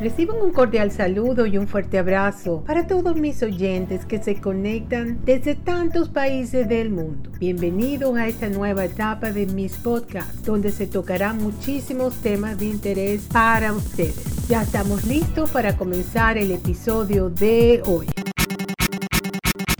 Reciban un cordial saludo y un fuerte abrazo para todos mis oyentes que se conectan desde tantos países del mundo. Bienvenidos a esta nueva etapa de mis podcasts, donde se tocarán muchísimos temas de interés para ustedes. Ya estamos listos para comenzar el episodio de hoy.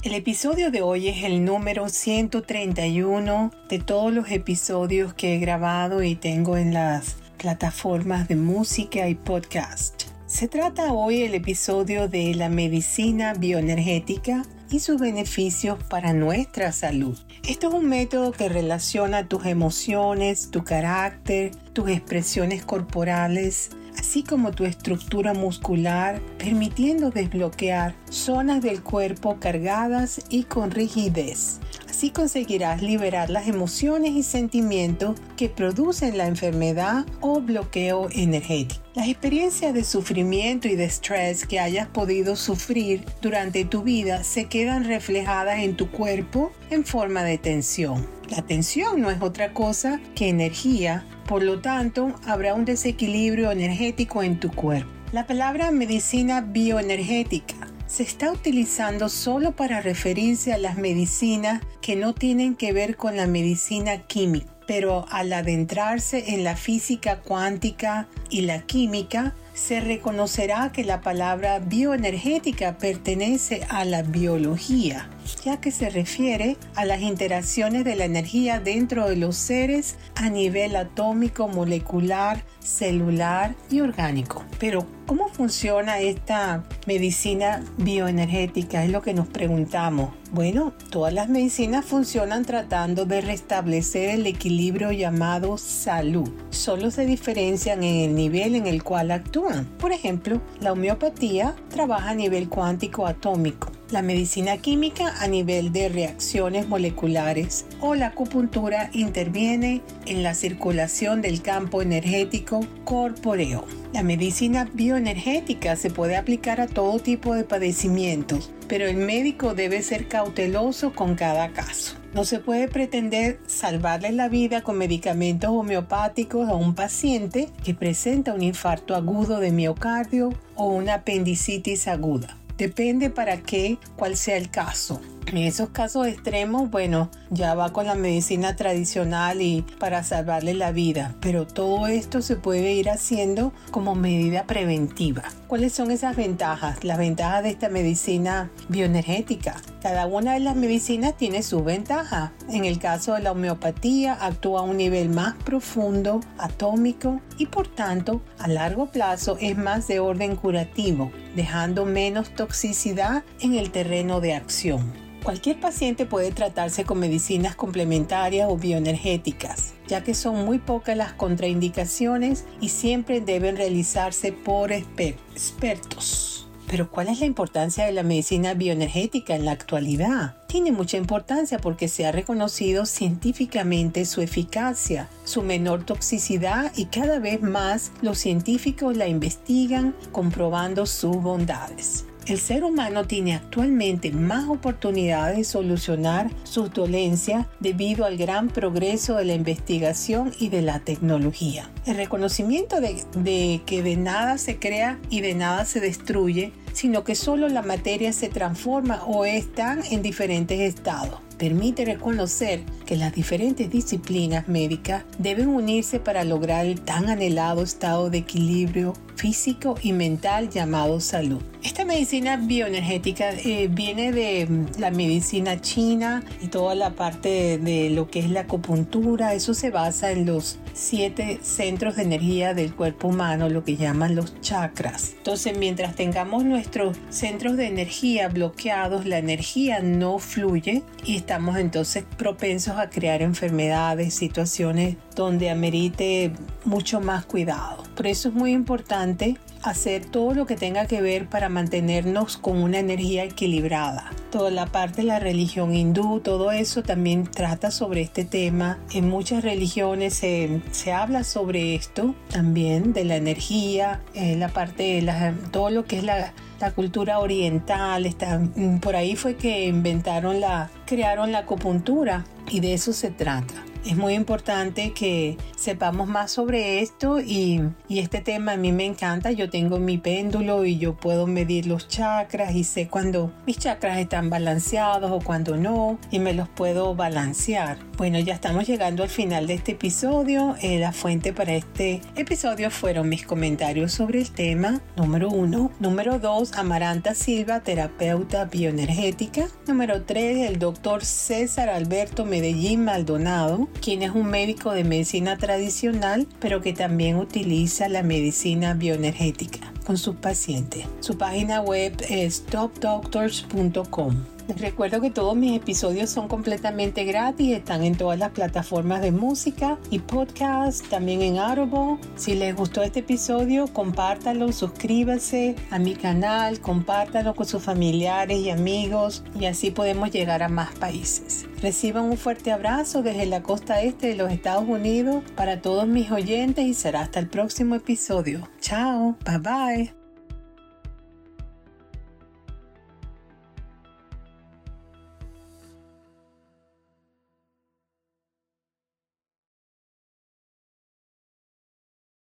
El episodio de hoy es el número 131 de todos los episodios que he grabado y tengo en las plataformas de música y podcast. Se trata hoy el episodio de la medicina bioenergética y sus beneficios para nuestra salud. Esto es un método que relaciona tus emociones, tu carácter, tus expresiones corporales, así como tu estructura muscular, permitiendo desbloquear zonas del cuerpo cargadas y con rigidez. Así conseguirás liberar las emociones y sentimientos que producen la enfermedad o bloqueo energético. Las experiencias de sufrimiento y de estrés que hayas podido sufrir durante tu vida se quedan reflejadas en tu cuerpo en forma de tensión. La tensión no es otra cosa que energía, por lo tanto habrá un desequilibrio energético en tu cuerpo. La palabra medicina bioenergética se está utilizando solo para referirse a las medicinas que no tienen que ver con la medicina química, pero al adentrarse en la física cuántica y la química, se reconocerá que la palabra bioenergética pertenece a la biología, ya que se refiere a las interacciones de la energía dentro de los seres a nivel atómico, molecular, celular y orgánico. Pero, ¿cómo funciona esta medicina bioenergética? Es lo que nos preguntamos. Bueno, todas las medicinas funcionan tratando de restablecer el equilibrio llamado salud. Solo se diferencian en el nivel en el cual actúan. Por ejemplo, la homeopatía trabaja a nivel cuántico atómico la medicina química a nivel de reacciones moleculares o la acupuntura interviene en la circulación del campo energético corpóreo. La medicina bioenergética se puede aplicar a todo tipo de padecimientos, pero el médico debe ser cauteloso con cada caso. No se puede pretender salvarle la vida con medicamentos homeopáticos a un paciente que presenta un infarto agudo de miocardio o una apendicitis aguda. Depende para qué, cuál sea el caso. En esos casos extremos, bueno, ya va con la medicina tradicional y para salvarle la vida, pero todo esto se puede ir haciendo como medida preventiva. ¿Cuáles son esas ventajas? Las ventajas de esta medicina bioenergética. Cada una de las medicinas tiene su ventaja. En el caso de la homeopatía, actúa a un nivel más profundo, atómico y por tanto a largo plazo es más de orden curativo, dejando menos toxicidad en el terreno de acción. Cualquier paciente puede tratarse con medicinas complementarias o bioenergéticas, ya que son muy pocas las contraindicaciones y siempre deben realizarse por expertos. Pero ¿cuál es la importancia de la medicina bioenergética en la actualidad? Tiene mucha importancia porque se ha reconocido científicamente su eficacia, su menor toxicidad y cada vez más los científicos la investigan comprobando sus bondades. El ser humano tiene actualmente más oportunidades de solucionar sus dolencias debido al gran progreso de la investigación y de la tecnología. El reconocimiento de, que de nada se crea y de nada se destruye, sino que solo la materia se transforma o están en diferentes estados permite reconocer que las diferentes disciplinas médicas deben unirse para lograr el tan anhelado estado de equilibrio físico y mental llamado salud. Esta medicina bioenergética eh, viene de mm, la medicina china y toda la parte de, lo que es la acupuntura. Eso se basa en los siete centros de energía del cuerpo humano, lo que llaman los chakras. Entonces, mientras tengamos nuestros centros de energía bloqueados, la energía no fluye y estamos entonces propensos a crear enfermedades, situaciones donde amerite mucho más cuidado. Por eso es muy importante hacer todo lo que tenga que ver para mantenernos con una energía equilibrada. Toda la parte de la religión hindú, todo eso también trata sobre este tema. En muchas religiones se, habla sobre esto también, de la energía, eh, la parte de la, todo lo que es la, la cultura oriental. Está, mm, por ahí fue que inventaron la, crearon la acupuntura y de eso se trata. Es muy importante que sepamos más sobre esto y, este tema a mí me encanta. Yo tengo mi péndulo y yo puedo medir los chakras y sé cuando mis chakras están balanceados o cuando no y me los puedo balancear. Bueno, ya estamos llegando al final de este episodio. Eh, la fuente para este episodio fueron mis comentarios sobre el tema número uno. Número dos, Amaranta Silva, terapeuta bioenergética. Número tres, el doctor César Alberto Medellín Maldonado, quien es un médico de medicina tradicional, pero que también utiliza la medicina bioenergética con sus pacientes. Su página web es topdoctors.com. Les recuerdo que todos mis episodios son completamente gratis, están en todas las plataformas de música y podcast, también en Audible. Si les gustó este episodio, compártalo, suscríbase a mi canal, compártalo con sus familiares y amigos y así podemos llegar a más países. Reciban un fuerte abrazo desde la costa este de los Estados Unidos para todos mis oyentes y será hasta el próximo episodio. Chao, bye bye.